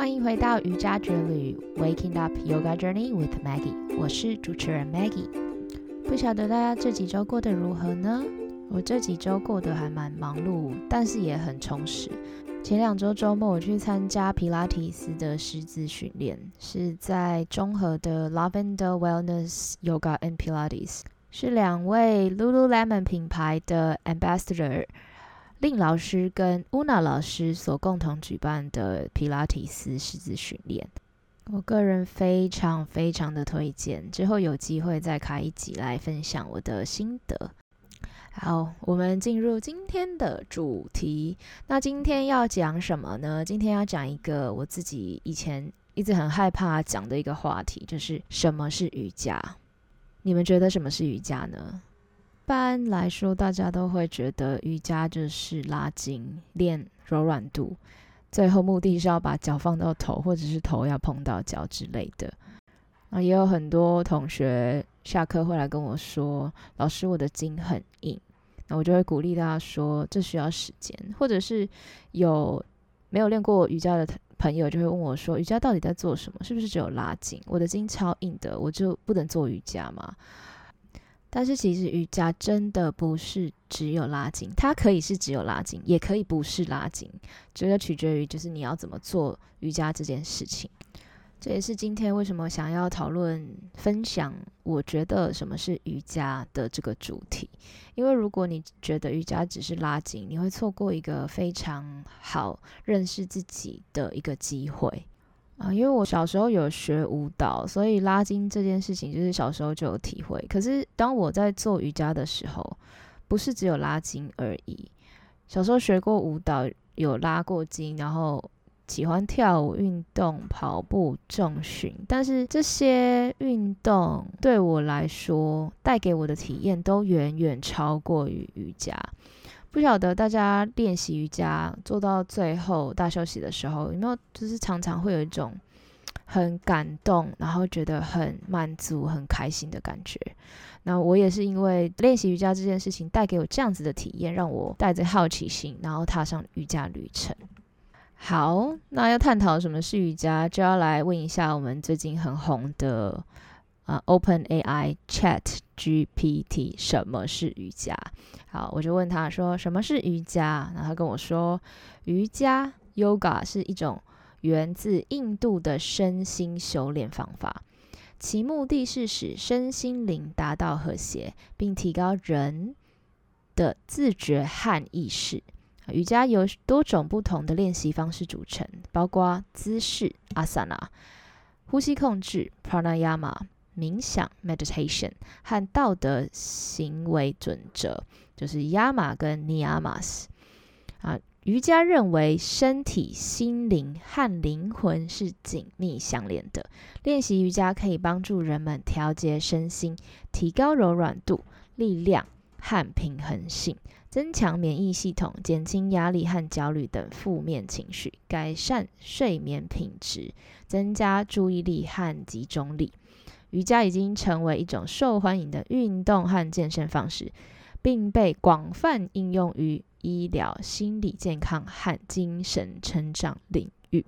欢迎回到瑜伽之旅，Waking Up Yoga Journey with Maggie。我是主持人 Maggie。不晓得大家这几周过得如何呢？我这几周过得还蛮忙碌，但是也很充实。前两周周末我去参加皮拉提斯的师资训练，是在中和的 Lavender Wellness Yoga and Pilates，是两位 Lululemon 品牌的 Ambassador。令老师跟乌娜老师所共同举办的皮拉提斯师资训练，我个人非常非常的推荐。之后有机会再开一集来分享我的心得。好，我们进入今天的主题。那今天要讲什么呢？今天要讲一个我自己以前一直很害怕讲的一个话题，就是什么是瑜伽。你们觉得什么是瑜伽呢？一般来说，大家都会觉得瑜伽就是拉筋、练柔软度，最后目的是要把脚放到头，或者是头要碰到脚之类的。啊，也有很多同学下课会来跟我说：“老师，我的筋很硬。”那我就会鼓励大家说：“这需要时间。”或者是有没有练过瑜伽的朋友就会问我说：“瑜伽到底在做什么？是不是只有拉筋？我的筋超硬的，我就不能做瑜伽吗？”但是其实瑜伽真的不是只有拉筋，它可以是只有拉筋，也可以不是拉筋，这个取决于就是你要怎么做瑜伽这件事情。这也是今天为什么想要讨论分享，我觉得什么是瑜伽的这个主题。因为如果你觉得瑜伽只是拉筋，你会错过一个非常好认识自己的一个机会。啊，因为我小时候有学舞蹈，所以拉筋这件事情就是小时候就有体会。可是当我在做瑜伽的时候，不是只有拉筋而已。小时候学过舞蹈，有拉过筋，然后喜欢跳舞、运动、跑步、重训，但是这些运动对我来说带给我的体验都远远超过于瑜伽。不晓得大家练习瑜伽做到最后大休息的时候，有没有就是常常会有一种很感动，然后觉得很满足、很开心的感觉？那我也是因为练习瑜伽这件事情带给我这样子的体验，让我带着好奇心，然后踏上瑜伽旅程。好，那要探讨什么是瑜伽，就要来问一下我们最近很红的。啊，Open AI Chat GPT，什么是瑜伽？好，我就问他说什么是瑜伽，然后他跟我说，瑜伽 Yoga 是一种源自印度的身心修炼方法，其目的是使身心灵达到和谐，并提高人的自觉和意识。瑜伽由多种不同的练习方式组成，包括姿势 Asana、呼吸控制 Pranayama。冥想 （meditation） 和道德行为准则，就是 yama 跟 niyamas。啊，瑜伽认为身体、心灵和灵魂是紧密相连的。练习瑜伽可以帮助人们调节身心，提高柔软度、力量和平衡性，增强免疫系统，减轻压力和焦虑等负面情绪，改善睡眠品质，增加注意力和集中力。瑜伽已经成为一种受欢迎的运动和健身方式，并被广泛应用于医疗、心理健康和精神成长领域。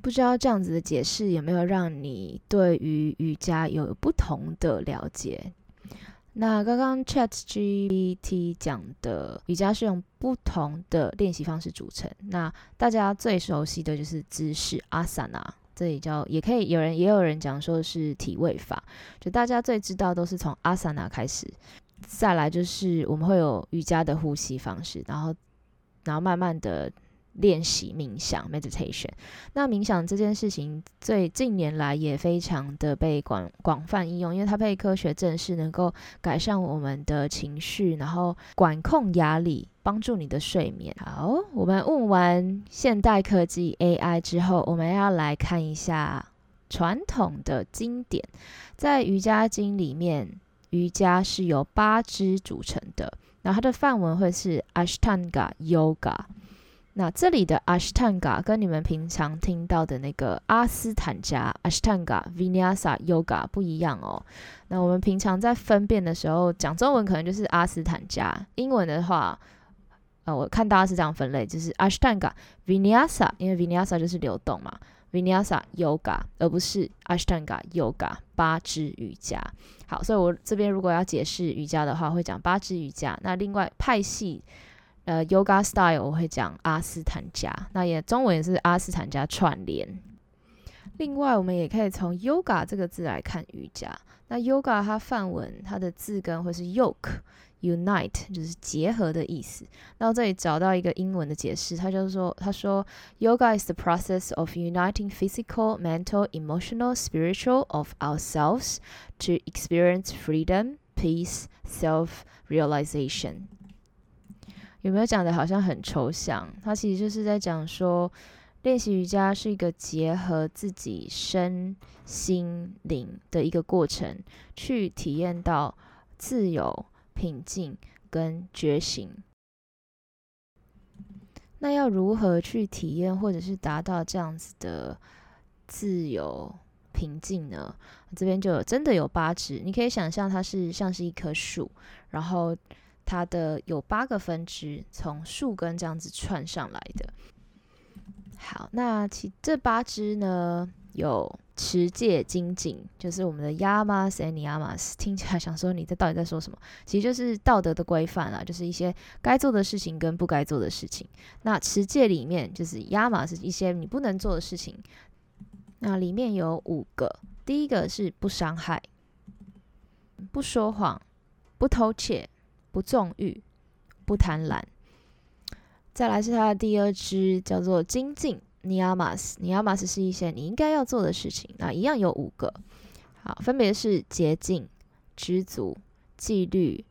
不知道这样子的解释有没有让你对于瑜伽有不同的了解？那刚刚 Chat GPT 讲的瑜伽是用不同的练习方式组成，那大家最熟悉的就是姿势 Asana。这里叫也可以有人也有人讲说是体位法，就大家最知道都是从阿萨那开始，再来就是我们会有瑜伽的呼吸方式，然后然后慢慢的。练习冥想 （meditation），那冥想这件事情，最近年来也非常的被广广泛应用，因为它被科学证实能够改善我们的情绪，然后管控压力，帮助你的睡眠。好，我们问完现代科技 AI 之后，我们要来看一下传统的经典，在瑜伽经里面，瑜伽是由八支组成的，然后它的范文会是 Ashtanga Yoga。那这里的 Ashtanga 跟你们平常听到的那个阿斯坦加 Ashtanga Vinyasa Yoga 不一样哦。那我们平常在分辨的时候，讲中文可能就是阿斯坦加，英文的话，呃，我看大家是这样分类，就是 Ashtanga Vinyasa，因为 Vinyasa 就是流动嘛 Vinyasa Yoga，而不是 Ashtanga Yoga 八支瑜伽。好，所以我这边如果要解释瑜伽的话，会讲八支瑜伽。那另外派系，呃，Yoga Style 我会讲阿斯坦加。那也中文也是阿斯坦加串联。另外，我们也可以从 Yoga 这个字来看瑜伽。那 Yoga 它梵文它的字根会是 Yoke。Unite 就是结合的意思。那我这里找到一个英文的解释，他就是说：“他说，Yoga is the process of uniting physical, mental, emotional, spiritual of ourselves to experience freedom, peace, self-realization。”有没有讲的好像很抽象？他其实就是在讲说，练习瑜伽是一个结合自己身心灵的一个过程，去体验到自由。平静跟觉醒，那要如何去体验或者是达到这样子的自由平静呢？这边就有真的有八支，你可以想象它是像是一棵树，然后它的有八个分支从树根这样子串上来的。好，那其这八支呢有。持戒精进就是我们的 yamas and yamas，听起来想说你这到底在说什么？其实就是道德的规范啦，就是一些该做的事情跟不该做的事情。那持戒里面就是 yama 是一些你不能做的事情，那里面有五个，第一个是不伤害、不说谎、不偷窃、不纵欲、不贪婪。再来是它的第二支，叫做精进。Niyamas，Niyamas 是一些你应该要做的事情，那一样有五个，好，分别是洁净、知足、纪律、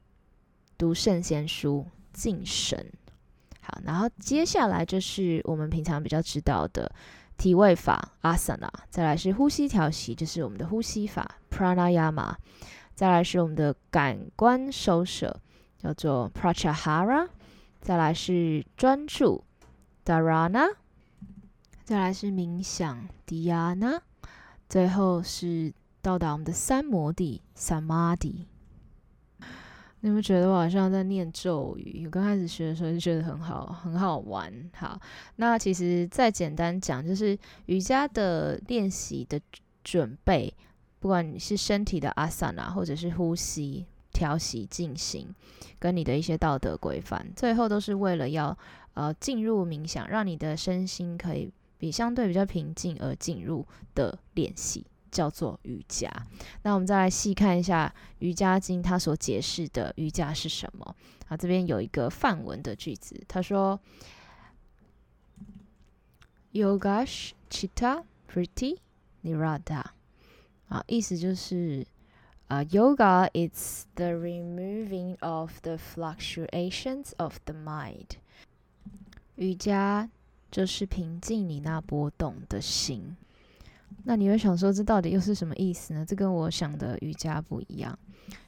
读圣贤书、敬神。好，然后接下来就是我们平常比较知道的体位法 Asana，再来是呼吸调息，就是我们的呼吸法 Pranayama，再来是我们的感官收摄，叫做 Prachahara，再来是专注 Dharana。再来是冥想，Dhyana，最后是到达我们的三摩地，Samadhi。你们觉得我好像在念咒语？我刚开始学的时候就觉得很好，很好玩。好，那其实再简单讲，就是瑜伽的练习的准备，不管你是身体的阿萨那，或者是呼吸调息进行，跟你的一些道德规范，最后都是为了要呃进入冥想，让你的身心可以。比相对比较平静而进入的练习叫做瑜伽。那我们再来细看一下《瑜伽经》它所解释的瑜伽是什么啊？这边有一个范文的句子，他说：“Yogash Chitta Vritti Nirada。”啊，意思就是啊，Yoga is the removing of the fluctuations of the mind。瑜伽。就是平静你那波动的心。那你会想说，这到底又是什么意思呢？这跟我想的瑜伽不一样。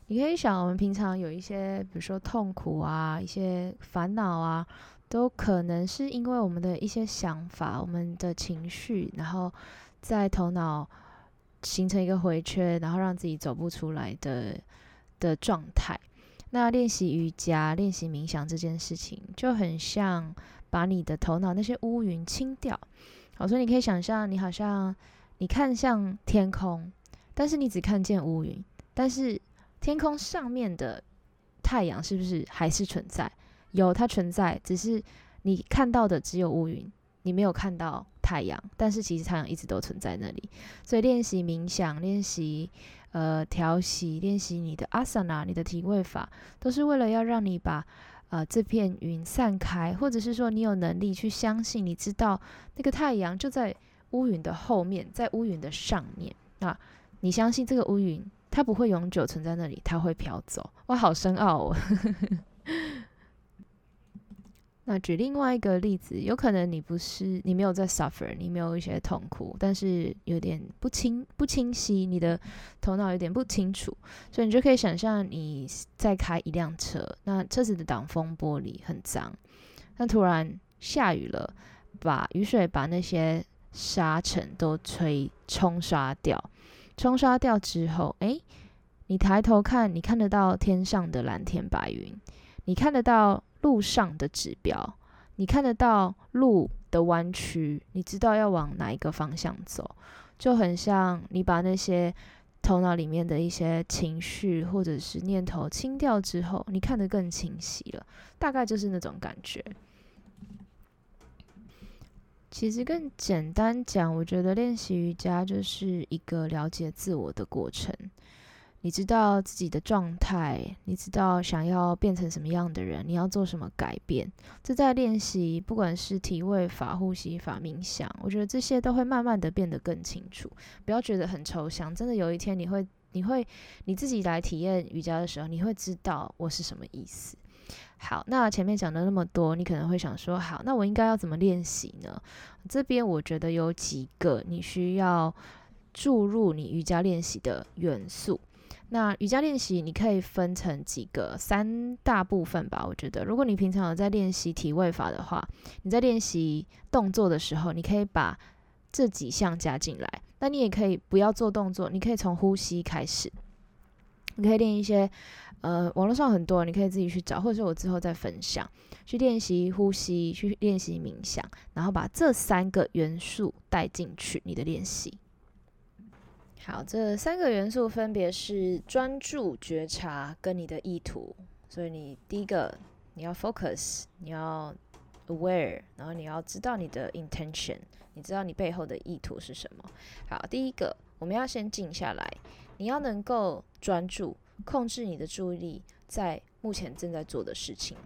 你可以想，我们平常有一些，比如说痛苦啊，一些烦恼啊，都可能是因为我们的一些想法、我们的情绪，然后在头脑形成一个回圈，然后让自己走不出来的的状态。那练习瑜伽、练习冥想这件事情，就很像。把你的头脑那些乌云清掉，好，所以你可以想象，你好像你看向天空，但是你只看见乌云，但是天空上面的太阳是不是还是存在？有，它存在，只是你看到的只有乌云，你没有看到太阳，但是其实太阳一直都存在那里。所以练习冥想，练习呃调息，练习你的阿萨那，你的体位法，都是为了要让你把。呃，这片云散开，或者是说你有能力去相信，你知道那个太阳就在乌云的后面，在乌云的上面。啊你相信这个乌云，它不会永久存在那里，它会飘走。哇，好深奥哦。那举另外一个例子，有可能你不是你没有在 suffer，你没有一些痛苦，但是有点不清不清晰，你的头脑有点不清楚，所以你就可以想象你在开一辆车，那车子的挡风玻璃很脏，那突然下雨了，把雨水把那些沙尘都吹冲刷掉，冲刷掉之后，诶，你抬头看，你看得到天上的蓝天白云，你看得到。路上的指标，你看得到路的弯曲，你知道要往哪一个方向走，就很像你把那些头脑里面的一些情绪或者是念头清掉之后，你看得更清晰了，大概就是那种感觉。其实更简单讲，我觉得练习瑜伽就是一个了解自我的过程。你知道自己的状态，你知道想要变成什么样的人，你要做什么改变。这在练习，不管是体位法、呼吸法、冥想，我觉得这些都会慢慢的变得更清楚。不要觉得很抽象，真的有一天你会，你会你自己来体验瑜伽的时候，你会知道我是什么意思。好，那前面讲了那么多，你可能会想说，好，那我应该要怎么练习呢？这边我觉得有几个你需要注入你瑜伽练习的元素。那瑜伽练习你可以分成几个三大部分吧。我觉得，如果你平常有在练习体位法的话，你在练习动作的时候，你可以把这几项加进来。那你也可以不要做动作，你可以从呼吸开始，你可以练一些。呃，网络上很多，你可以自己去找，或者是我之后再分享，去练习呼吸，去练习冥想，然后把这三个元素带进去你的练习。好，这三个元素分别是专注、觉察跟你的意图。所以你第一个你要 focus，你要 aware，然后你要知道你的 intention，你知道你背后的意图是什么。好，第一个我们要先静下来，你要能够专注。控制你的注意力在目前正在做的事情，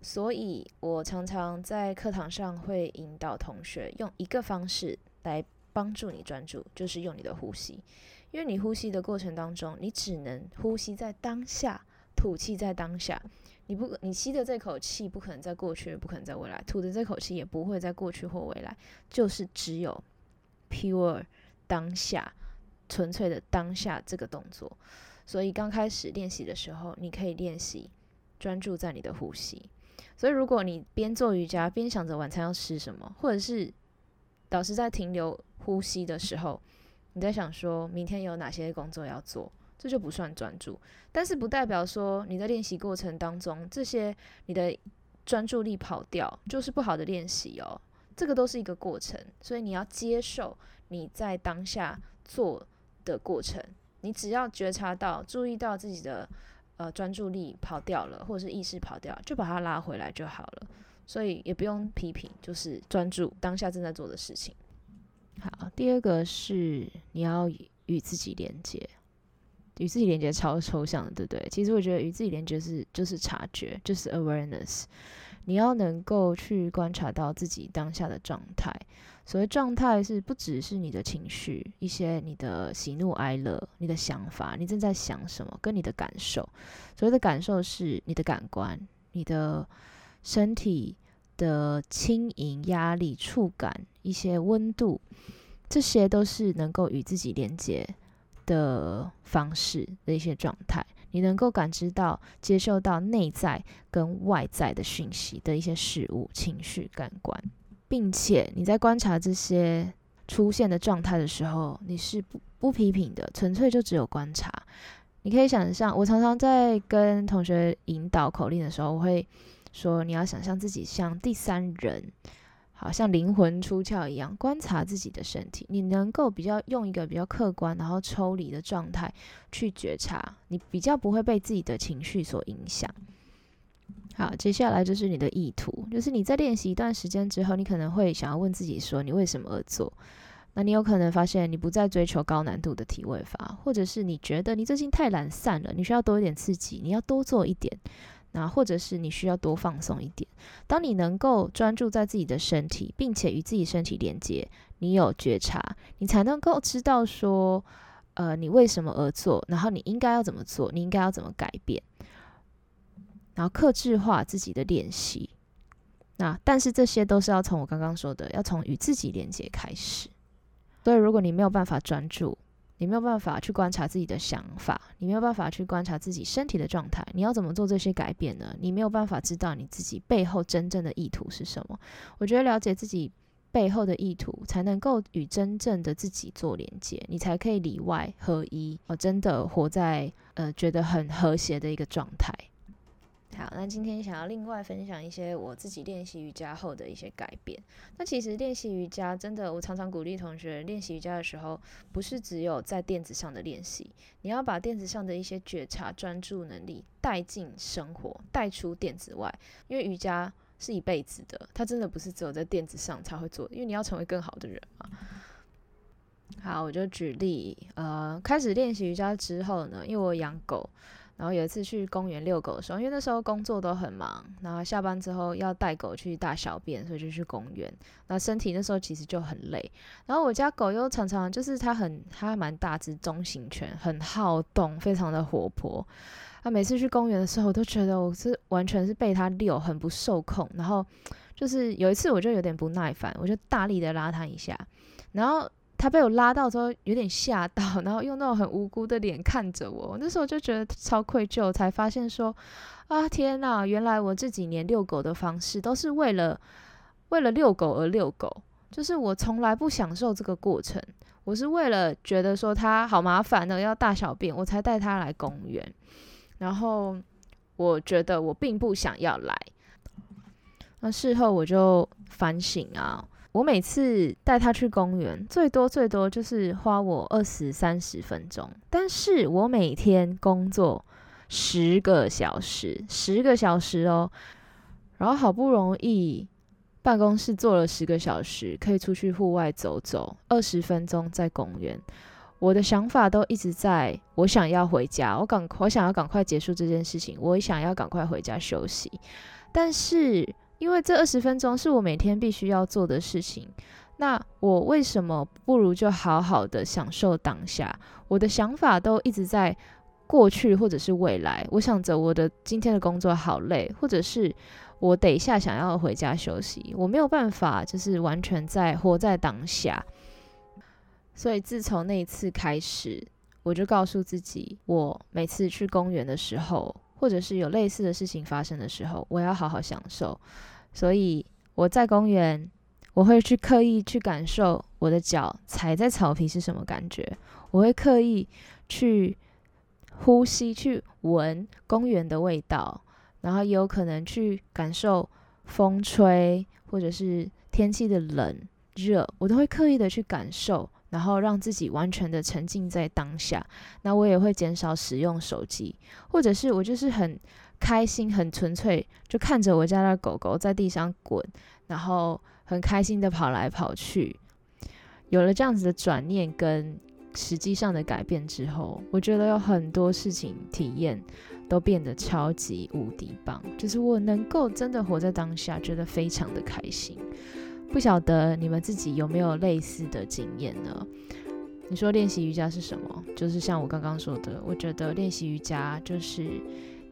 所以我常常在课堂上会引导同学用一个方式来帮助你专注，就是用你的呼吸。因为你呼吸的过程当中，你只能呼吸在当下，吐气在当下。你不，你吸的这口气不可能在过去，不可能在未来；吐的这口气也不会在过去或未来，就是只有 pure 当下，纯粹的当下这个动作。所以刚开始练习的时候，你可以练习专注在你的呼吸。所以如果你边做瑜伽边想着晚餐要吃什么，或者是导师在停留呼吸的时候，你在想说明天有哪些工作要做，这就不算专注。但是不代表说你在练习过程当中这些你的专注力跑掉就是不好的练习哦。这个都是一个过程，所以你要接受你在当下做的过程。你只要觉察到、注意到自己的呃专注力跑掉了，或者是意识跑掉，就把它拉回来就好了。所以也不用批评，就是专注当下正在做的事情。好，第二个是你要与自己连接，与自己连接超抽象的，对不对？其实我觉得与自己连接是就是察觉，就是 awareness。你要能够去观察到自己当下的状态。所谓状态，是不只是你的情绪，一些你的喜怒哀乐，你的想法，你正在想什么，跟你的感受。所谓的感受，是你的感官，你的身体的轻盈、压力、触感，一些温度，这些都是能够与自己连接的方式的一些状态。你能够感知到、接受到内在跟外在的讯息的一些事物、情绪、感官。并且你在观察这些出现的状态的时候，你是不不批评的，纯粹就只有观察。你可以想象，我常常在跟同学引导口令的时候，我会说，你要想象自己像第三人，好像灵魂出窍一样，观察自己的身体。你能够比较用一个比较客观，然后抽离的状态去觉察，你比较不会被自己的情绪所影响。好，接下来就是你的意图，就是你在练习一段时间之后，你可能会想要问自己说，你为什么而做？那你有可能发现你不再追求高难度的体位法，或者是你觉得你最近太懒散了，你需要多一点刺激，你要多做一点。那或者是你需要多放松一点。当你能够专注在自己的身体，并且与自己身体连接，你有觉察，你才能够知道说，呃，你为什么而做，然后你应该要怎么做，你应该要怎么改变。然后克制化自己的练习，那但是这些都是要从我刚刚说的，要从与自己连接开始。所以如果你没有办法专注，你没有办法去观察自己的想法，你没有办法去观察自己身体的状态，你要怎么做这些改变呢？你没有办法知道你自己背后真正的意图是什么。我觉得了解自己背后的意图，才能够与真正的自己做连接，你才可以里外合一，哦，真的活在呃觉得很和谐的一个状态。好，那今天想要另外分享一些我自己练习瑜伽后的一些改变。那其实练习瑜伽真的，我常常鼓励同学练习瑜伽的时候，不是只有在垫子上的练习，你要把垫子上的一些觉察、专注能力带进生活，带出垫子外。因为瑜伽是一辈子的，它真的不是只有在垫子上才会做，因为你要成为更好的人嘛。好，我就举例，呃，开始练习瑜伽之后呢，因为我养狗。然后有一次去公园遛狗的时候，因为那时候工作都很忙，然后下班之后要带狗去大小便，所以就去公园。那身体那时候其实就很累。然后我家狗又常常就是它很它蛮大只中型犬，很好动，非常的活泼。它每次去公园的时候，我都觉得我是完全是被它遛，很不受控。然后就是有一次我就有点不耐烦，我就大力的拉它一下，然后。他被我拉到之后有点吓到，然后用那种很无辜的脸看着我，那时候就觉得超愧疚，才发现说啊天哪，原来我这几年遛狗的方式都是为了为了遛狗而遛狗，就是我从来不享受这个过程，我是为了觉得说它好麻烦的要大小便，我才带它来公园，然后我觉得我并不想要来，那事后我就反省啊。我每次带他去公园，最多最多就是花我二十三十分钟。但是我每天工作十个小时，十个小时哦，然后好不容易办公室坐了十个小时，可以出去户外走走，二十分钟在公园，我的想法都一直在，我想要回家，我赶，我想要赶快结束这件事情，我也想要赶快回家休息，但是。因为这二十分钟是我每天必须要做的事情，那我为什么不如就好好的享受当下？我的想法都一直在过去或者是未来。我想着我的今天的工作好累，或者是我等一下想要回家休息，我没有办法就是完全在活在当下。所以自从那一次开始，我就告诉自己，我每次去公园的时候。或者是有类似的事情发生的时候，我要好好享受。所以我在公园，我会去刻意去感受我的脚踩在草皮是什么感觉。我会刻意去呼吸、去闻公园的味道，然后也有可能去感受风吹，或者是天气的冷热，我都会刻意的去感受。然后让自己完全的沉浸在当下，那我也会减少使用手机，或者是我就是很开心、很纯粹，就看着我家的狗狗在地上滚，然后很开心的跑来跑去。有了这样子的转念跟实际上的改变之后，我觉得有很多事情体验都变得超级无敌棒，就是我能够真的活在当下，觉得非常的开心。不晓得你们自己有没有类似的经验呢？你说练习瑜伽是什么？就是像我刚刚说的，我觉得练习瑜伽就是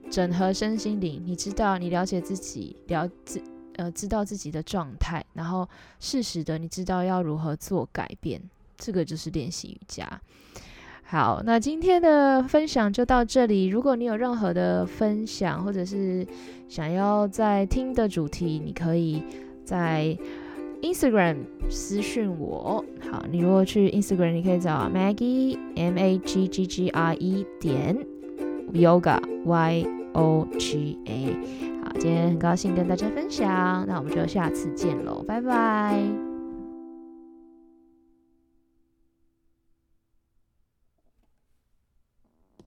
整合身心灵。你知道，你了解自己，了自呃知道自己的状态，然后适时的你知道要如何做改变，这个就是练习瑜伽。好，那今天的分享就到这里。如果你有任何的分享，或者是想要在听的主题，你可以在。Instagram 私讯我，好，你如果去 Instagram，你可以找 Maggie M A G G G R E 点 Yoga Y O G A，好，今天很高兴跟大家分享，那我们就下次见喽，拜拜。